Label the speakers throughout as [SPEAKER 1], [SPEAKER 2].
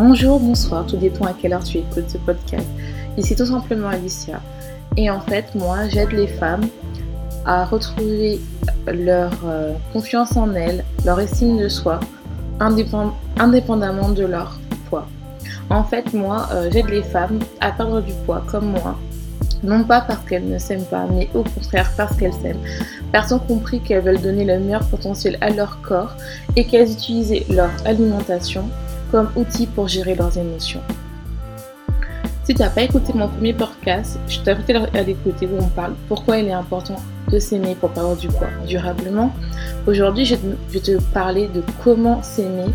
[SPEAKER 1] Bonjour, bonsoir, tout dépend à quelle heure tu écoutes ce podcast. Ici tout simplement Alicia. Et en fait, moi, j'aide les femmes à retrouver leur euh, confiance en elles, leur estime de soi, indépendamment de leur poids. En fait, moi, euh, j'aide les femmes à perdre du poids comme moi. Non pas parce qu'elles ne s'aiment pas, mais au contraire parce qu'elles s'aiment. Ont compris qu'elles veulent donner le meilleur potentiel à leur corps et qu'elles utilisent leur alimentation comme outil pour gérer leurs émotions. Si tu n'as pas écouté mon premier podcast, je t'invite à l'écouter où on parle pourquoi il est important de s'aimer pour perdre du poids durablement. Aujourd'hui, je vais te parler de comment s'aimer,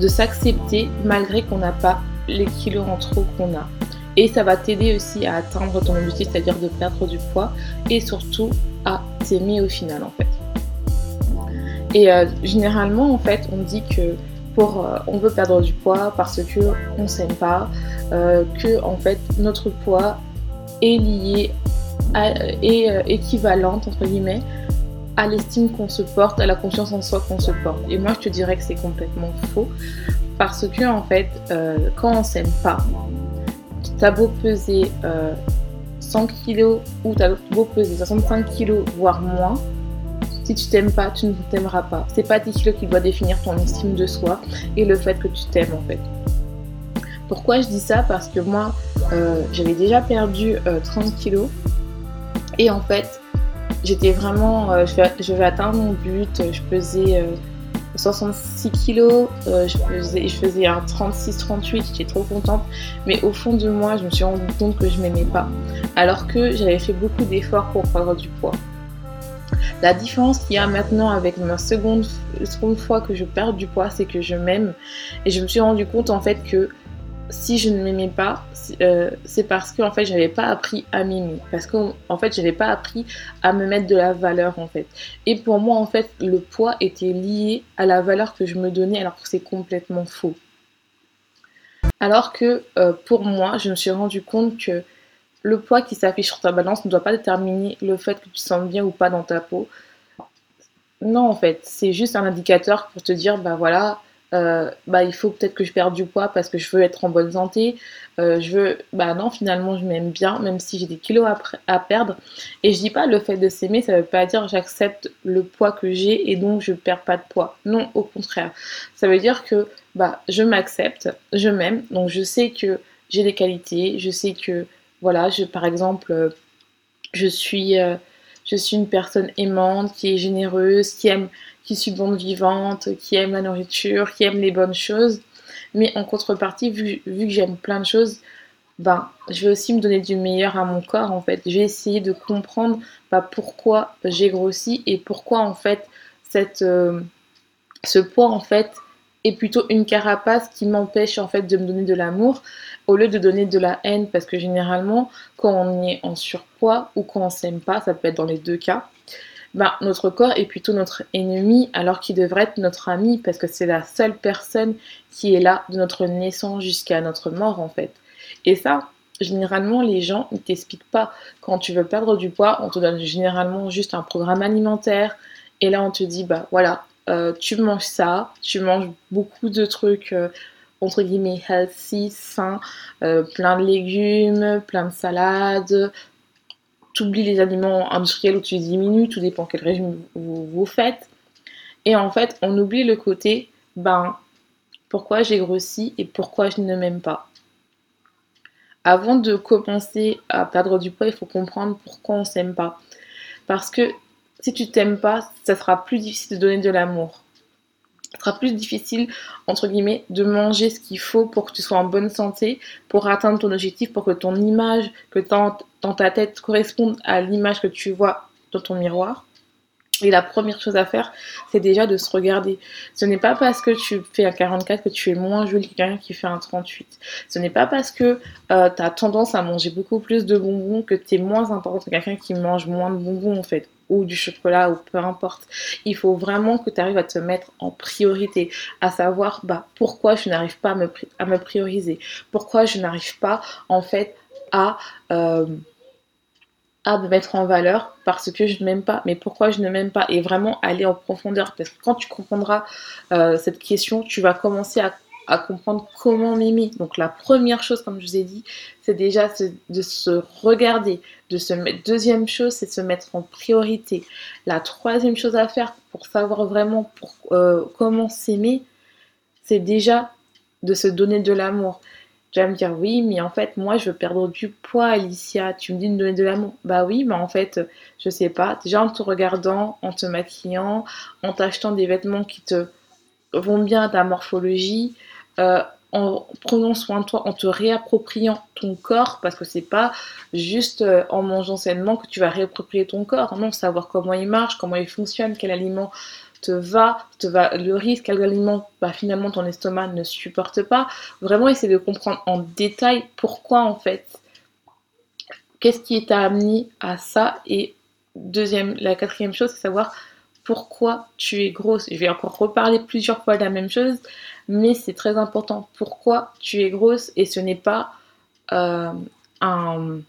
[SPEAKER 1] de s'accepter malgré qu'on n'a pas les kilos en trop qu'on a. Et ça va t'aider aussi à atteindre ton objectif, c'est-à-dire de perdre du poids et surtout à t'aimer au final en fait. Et euh, généralement en fait, on dit que euh, on veut perdre du poids parce que on s'aime pas, euh, que en fait notre poids est lié euh, équivalente entre guillemets à l'estime qu'on se porte, à la confiance en soi qu'on se porte. Et moi je te dirais que c'est complètement faux parce que en fait quand on s'aime pas, t'as beau peser 100 kg ou t'as beau peser 65 kg voire moins, si tu t'aimes pas, tu ne t'aimeras pas. C'est pas tes kilos qui doit définir ton estime de soi et le fait que tu t'aimes en fait. Pourquoi je dis ça? Parce que moi, euh, j'avais déjà perdu 30 euh, kilos et en fait, j'étais vraiment, euh, je, vais, atteindre mon but. Je pesais 66 kilos, je, faisais, un 36-38, j'étais trop contente. Mais au fond de moi, je me suis rendu compte que je m'aimais pas. Alors que j'avais fait beaucoup d'efforts pour prendre du poids. La différence qu'il y a maintenant avec ma seconde, fois que je perds du poids, c'est que je m'aime. Et je me suis rendu compte en fait que si je ne m'aimais pas, euh, c'est parce que en fait j'avais pas appris à m'aimer, parce qu'en en fait j'avais pas appris à me mettre de la valeur en fait. Et pour moi en fait le poids était lié à la valeur que je me donnais, alors que c'est complètement faux. Alors que euh, pour moi, je me suis rendu compte que le poids qui s'affiche sur ta balance ne doit pas déterminer le fait que tu te sens bien ou pas dans ta peau. Non, en fait, c'est juste un indicateur pour te dire, bah voilà, euh, bah il faut peut-être que je perde du poids parce que je veux être en bonne santé. Euh, je veux, bah non, finalement, je m'aime bien, même si j'ai des kilos à, perdre. Et je dis pas le fait de s'aimer, ça veut pas dire j'accepte le poids que j'ai et donc je perds pas de poids. Non, au contraire. Ça veut dire que bah je m'accepte, je m'aime, donc je sais que j'ai des qualités, je sais que voilà, par exemple, euh, je suis, euh, je suis une personne aimante, qui est généreuse, qui aime, qui suis bonne vivante, qui aime la nourriture, qui aime les bonnes choses. Mais en contrepartie, vu, que j'aime plein de choses, ben, je vais aussi me donner du meilleur à mon corps en fait. Je vais essayer de comprendre ben, pourquoi j'ai grossi et pourquoi en fait euh, ce poids en fait est plutôt une carapace qui m'empêche en fait de me donner de l'amour au lieu de donner de la haine parce que généralement quand on est en surpoids ou quand on s'aime pas, ça peut être dans les deux cas, ben, notre corps est plutôt notre ennemi alors qu'il devrait être notre ami parce que c'est la seule personne qui est là de notre naissance jusqu'à notre mort en fait. Et ça, généralement les gens ne t'expliquent pas quand tu veux perdre du poids, on te donne généralement juste un programme alimentaire et là on te dit bah voilà, euh, tu manges ça, tu manges beaucoup de trucs euh, entre guillemets healthy, sains, euh, plein de légumes, plein de salades. Tu oublies les aliments industriels où tu diminues, tout dépend quel régime vous, vous faites. Et en fait, on oublie le côté, ben, pourquoi j'ai grossi et pourquoi je ne m'aime pas. Avant de commencer à perdre du poids, il faut comprendre pourquoi on s'aime pas. Parce que si tu t'aimes pas, ça sera plus difficile de donner de l'amour. Ça sera plus difficile, entre guillemets, de manger ce qu'il faut pour que tu sois en bonne santé, pour atteindre ton objectif, pour que ton image, que dans, ta tête corresponde à l'image que tu vois dans ton miroir. Et la première chose à faire, c'est déjà de se regarder. Ce n'est pas parce que tu fais un 44 que tu es moins jolie que quelqu'un qui fait un 38. Ce n'est pas parce que euh, tu as tendance à manger beaucoup plus de bonbons que tu es moins importante que quelqu'un qui mange moins de bonbons en fait ou du chocolat ou peu importe. Il faut vraiment que tu arrives à te mettre en priorité, à savoir bah, pourquoi je n'arrive pas à me, prioriser, pourquoi je n'arrive pas en fait à, euh, me mettre en valeur parce que je ne m'aime pas, mais pourquoi je ne m'aime pas et vraiment aller en profondeur parce que quand tu comprendras euh, cette question, tu vas commencer à à comprendre comment m'aimer. Donc la première chose, comme je vous ai dit, c'est déjà de se regarder, de se mettre. Deuxième chose, c'est de se mettre en priorité. La troisième chose à faire pour savoir vraiment pour, euh, comment s'aimer, c'est déjà de se donner de l'amour. Tu vas me dire oui, mais en fait, moi, je veux perdre du poids, Alicia. Tu me dis de me donner de l'amour. Bah oui, mais en fait, je sais pas. Déjà en te regardant, en te maquillant, en t'achetant des vêtements qui te vont bien à ta morphologie, euh, en prenant soin de toi, en te réappropriant ton corps, parce que c'est pas juste euh, en mangeant sainement que tu vas réapproprier ton corps. Non, savoir comment il marche, comment il fonctionne, quel aliment te va, te va le risque, quel aliment bah, finalement ton estomac ne supporte pas. Vraiment essayer de comprendre en détail pourquoi en fait, qu'est-ce qui t'a amené à ça? Et deuxième, la quatrième chose, c'est savoir pourquoi tu es grosse. Je vais encore reparler plusieurs fois de la même chose, mais c'est très important. Pourquoi tu es grosse et ce n'est pas euh, un...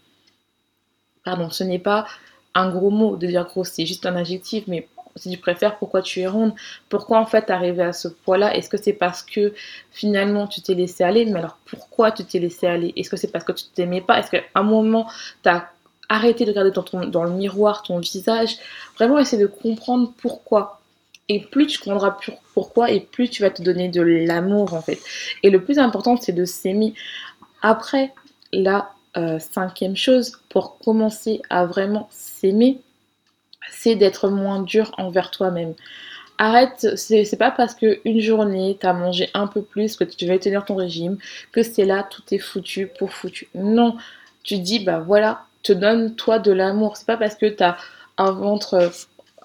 [SPEAKER 1] Pardon, ce n'est pas un gros mot de dire grosse, c'est juste un adjectif, mais si tu préfères, pourquoi tu es ronde, pourquoi en fait arrivé à ce poids-là, est-ce que c'est parce que finalement tu t'es laissé aller, mais alors pourquoi tu t'es laissé aller, est-ce que c'est parce que tu t'aimais pas, est-ce qu'à un moment tu as arrêté de regarder dans, dans le miroir ton visage, vraiment essayer de comprendre pourquoi. Et plus tu comprendras pourquoi, et plus tu vas te donner de l'amour en fait. Et le plus important, c'est de s'aimer. Après, la euh, cinquième chose, pour commencer à vraiment s'aimer, c'est d'être moins dur envers toi-même. Arrête, c'est pas parce que une journée t'as mangé un peu plus que tu vas tenir ton régime que c'est là tout est foutu pour foutu. Non, tu dis bah voilà, te donne toi de l'amour. C'est pas parce que t'as un ventre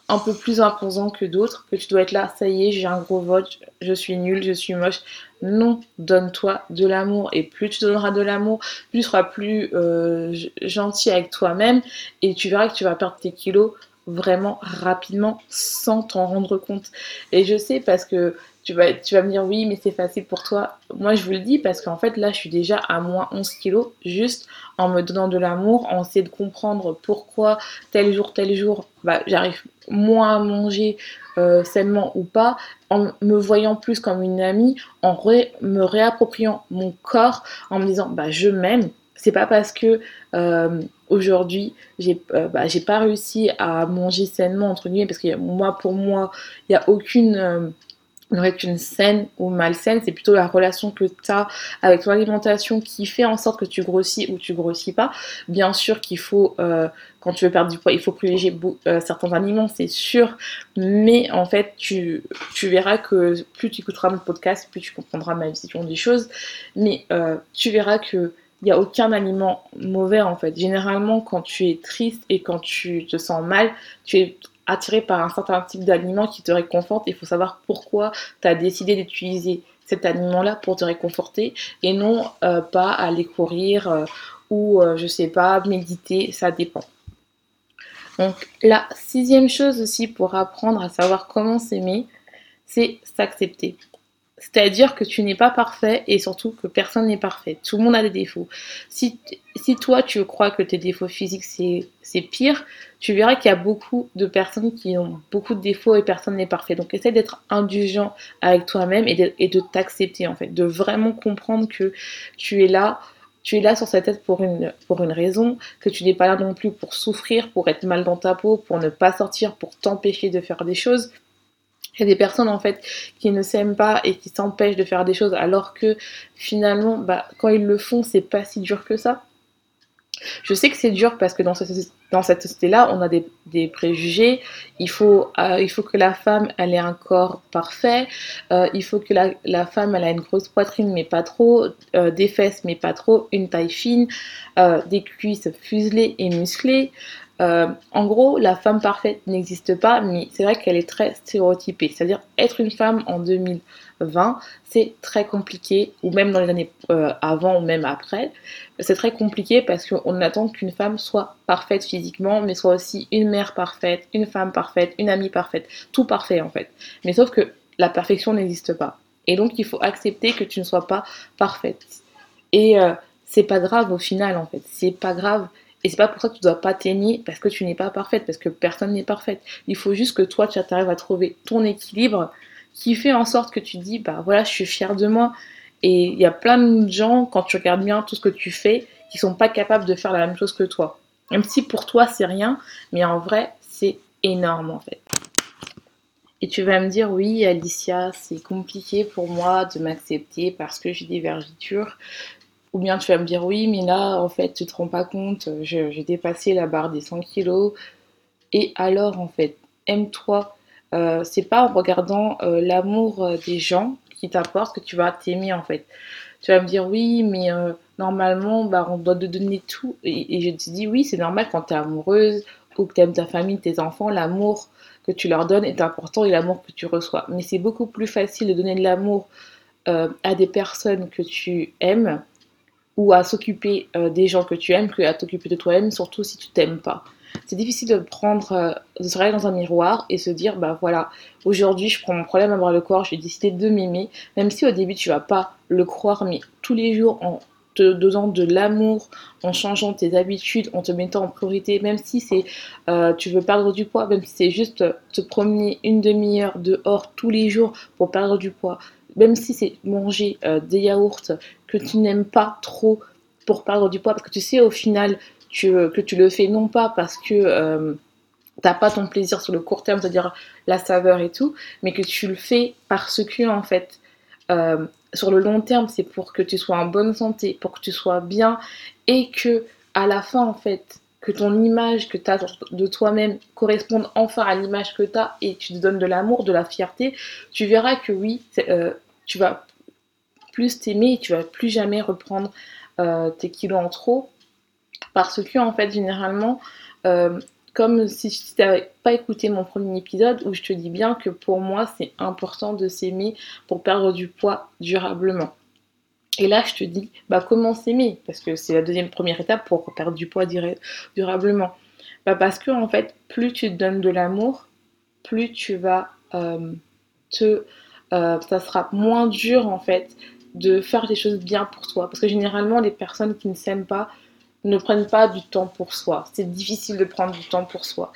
[SPEAKER 1] un peu plus imposant que d'autres que tu dois être là, ça y est, j'ai un gros vote, je suis nulle, je suis moche. Non, donne-toi de l'amour. Et plus tu donneras de l'amour, plus tu seras plus euh, gentil avec toi-même et tu verras que tu vas perdre tes kilos vraiment rapidement sans t'en rendre compte. Et je sais parce que tu vas, tu vas me dire oui, mais c'est facile pour toi. Moi, je vous le dis parce qu'en fait, là, je suis déjà à moins 11 kilos juste en me donnant de l'amour, en essayant de comprendre pourquoi tel jour, tel jour, bah, j'arrive moins à manger euh, sainement ou pas, en me voyant plus comme une amie, en me réappropriant mon corps, en me disant bah, je m'aime. C'est pas parce que euh, aujourd'hui, j'ai euh, bah, pas réussi à manger sainement, entre guillemets, parce que moi, pour moi, il n'y a aucune euh, nourriture saine ou malsaine, c'est plutôt la relation que tu as avec ton alimentation qui fait en sorte que tu grossis ou tu grossis pas. Bien sûr qu'il faut, euh, quand tu veux perdre du poids, il faut privilégier certains aliments, c'est sûr, mais en fait, tu, verras que plus tu écouteras mon podcast, plus tu comprendras ma vision des choses, mais tu verras que il n'y a aucun aliment mauvais en fait. Généralement, quand tu es triste et quand tu te sens mal, tu es attiré par un certain type d'aliment qui te réconforte. Il faut savoir pourquoi tu as décidé d'utiliser cet aliment-là pour te réconforter et non euh, pas aller courir euh, ou euh, je sais pas, méditer, ça dépend. Donc la sixième chose aussi pour apprendre à savoir comment s'aimer, c'est s'accepter. C'est-à-dire que tu n'es pas parfait et surtout que personne n'est parfait. Tout le monde a des défauts. Si, si toi tu crois que tes défauts physiques c'est pire, tu verras qu'il y a beaucoup de personnes qui ont beaucoup de défauts et personne n'est parfait. Donc essaie d'être indulgent avec toi-même et de, de t'accepter en fait. De vraiment comprendre que tu es là. Tu es là sur cette tête pour une, pour une raison, que tu n'es pas là non plus pour souffrir, pour être mal dans ta peau, pour ne pas sortir, pour t'empêcher de faire des choses. Il y a des personnes en fait qui ne s'aiment pas et qui s'empêchent de faire des choses alors que finalement bah, quand ils le font c'est pas si dur que ça. Je sais que c'est dur parce que dans cette, société-là, on a des, préjugés. Il faut, euh, il faut que la femme elle ait un corps parfait. Euh, il faut que la, femme elle ait une grosse poitrine mais pas trop, euh, des fesses mais pas trop, une taille fine, des cuisses fuselées et musclées. Euh, en gros, la femme parfaite n'existe pas, mais c'est vrai qu'elle est très stéréotypée. C'est-à-dire être une femme en 2020, c'est très compliqué, ou même dans les années euh, avant ou même après, c'est très compliqué parce qu'on attend qu'une femme soit parfaite physiquement, mais soit aussi une mère parfaite, une femme parfaite, une amie parfaite, tout parfait en fait. Mais sauf que la perfection n'existe pas. Et donc il faut accepter que tu ne sois pas parfaite. Et euh, c'est pas grave au final en fait. C'est pas grave et c'est pas pour ça que tu dois pas t'aimer parce que tu n'es pas parfaite, parce que personne n'est parfaite. Il faut juste que toi, tu arrives à trouver ton équilibre qui fait en sorte que tu dis, bah voilà, je suis fière de moi. Et il y a plein de gens, quand tu regardes bien tout ce que tu fais, qui sont pas capables de faire la même chose que toi. Même si pour toi c'est rien, mais en vrai c'est énorme en fait. Et tu vas me dire, oui, Alicia, c'est compliqué pour moi de m'accepter parce que j'ai des vergitures. Ou bien tu vas me dire, oui, mais là, en fait, tu te rends pas compte, j'ai dépassé la barre des 100 kilos. Et alors, en fait, aime-toi. Euh, c'est pas en regardant euh, l'amour euh, des gens qui t'apportent que tu vas t'aimer, en fait. Tu vas me dire, oui, mais normalement, bah, on doit te donner tout. Et, et je te dis, oui, c'est normal quand tu es amoureuse ou que tu aimes ta famille, tes enfants, l'amour que tu leur donnes est important et l'amour que tu reçois. Mais c'est beaucoup plus facile de donner de l'amour euh, à des personnes que tu aimes ou à s'occuper euh, des gens que tu aimes que à t'occuper de toi-même, surtout si tu t'aimes pas. C'est difficile de prendre, euh, de se regarder dans un miroir et se dire, bah voilà, aujourd'hui je prends mon problème à voir le corps, j'ai décidé de m'aimer, même si au début tu vas pas le croire, mais tous les jours en te donnant de l'amour, en changeant tes habitudes, en te mettant en priorité, même si c'est euh, tu veux perdre du poids, même si c'est juste te promener une demi-heure dehors tous les jours pour perdre du poids, même si c'est manger euh, des yaourts que tu n'aimes pas trop pour perdre du poids, parce que tu sais au final tu, que tu le fais non pas parce que euh, t'as pas ton plaisir sur le court terme, c'est-à-dire la saveur et tout, mais que tu le fais parce que en fait euh, sur le long terme, c'est pour que tu sois en bonne santé, pour que tu sois bien et que à la fin, en fait, que ton image que tu as de toi-même corresponde enfin à l'image que tu as et tu te donnes de l'amour, de la fierté, tu verras que oui, euh, tu vas plus t'aimer et tu vas plus jamais reprendre euh, tes kilos en trop parce que en fait généralement comme si tu n'avais pas écouté mon premier épisode où je te dis bien que pour moi c'est important de s'aimer pour perdre du poids durablement. Et là je te dis bah comment s'aimer? Parce que c'est la deuxième première étape pour perdre du poids durablement. Bah parce que en fait plus tu te donnes de l'amour, plus tu vas euh, te euh, ça sera moins dur en fait de faire des choses bien pour toi parce que généralement les personnes qui ne s'aiment pas ne prennent pas du temps pour soi. C'est difficile de prendre du temps pour soi.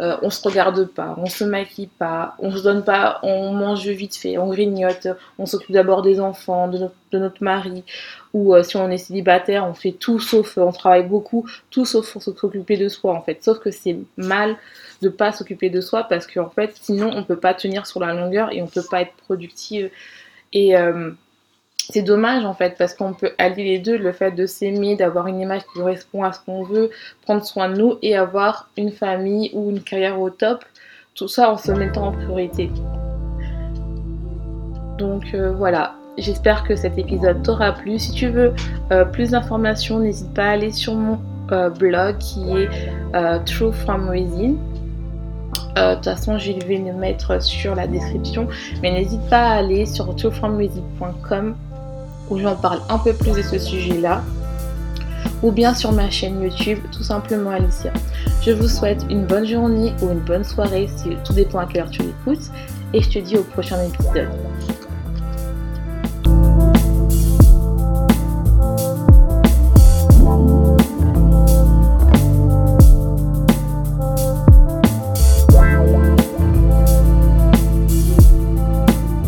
[SPEAKER 1] Euh, on se regarde pas, on se maquille pas, on se donne pas, on mange vite fait, on grignote, on s'occupe d'abord des enfants, de notre, mari, ou euh, si on est célibataire, on fait tout sauf, on travaille beaucoup, tout sauf s'occuper de soi en fait. Sauf que c'est mal de pas s'occuper de soi parce qu'en fait, sinon on peut pas tenir sur la longueur et on peut pas être productive. Et euh, c'est dommage en fait parce qu'on peut allier les deux, le fait de s'aimer, d'avoir une image qui correspond à ce qu'on veut, prendre soin de nous et avoir une famille ou une carrière au top, tout ça en se mettant en priorité. Donc euh, voilà, j'espère que cet épisode t'aura plu. Si tu veux euh, plus d'informations, n'hésite pas à aller sur mon euh, blog qui est True From Within. De toute façon, je vais le mettre sur la description. Mais n'hésite pas à aller sur truefromwithin.com où j'en parle un peu plus de ce sujet-là, ou bien sur ma chaîne YouTube, tout simplement Alicia. Je vous souhaite une bonne journée ou une bonne soirée, tout dépend à quelle heure tu l'écoutes, et je te dis au prochain épisode.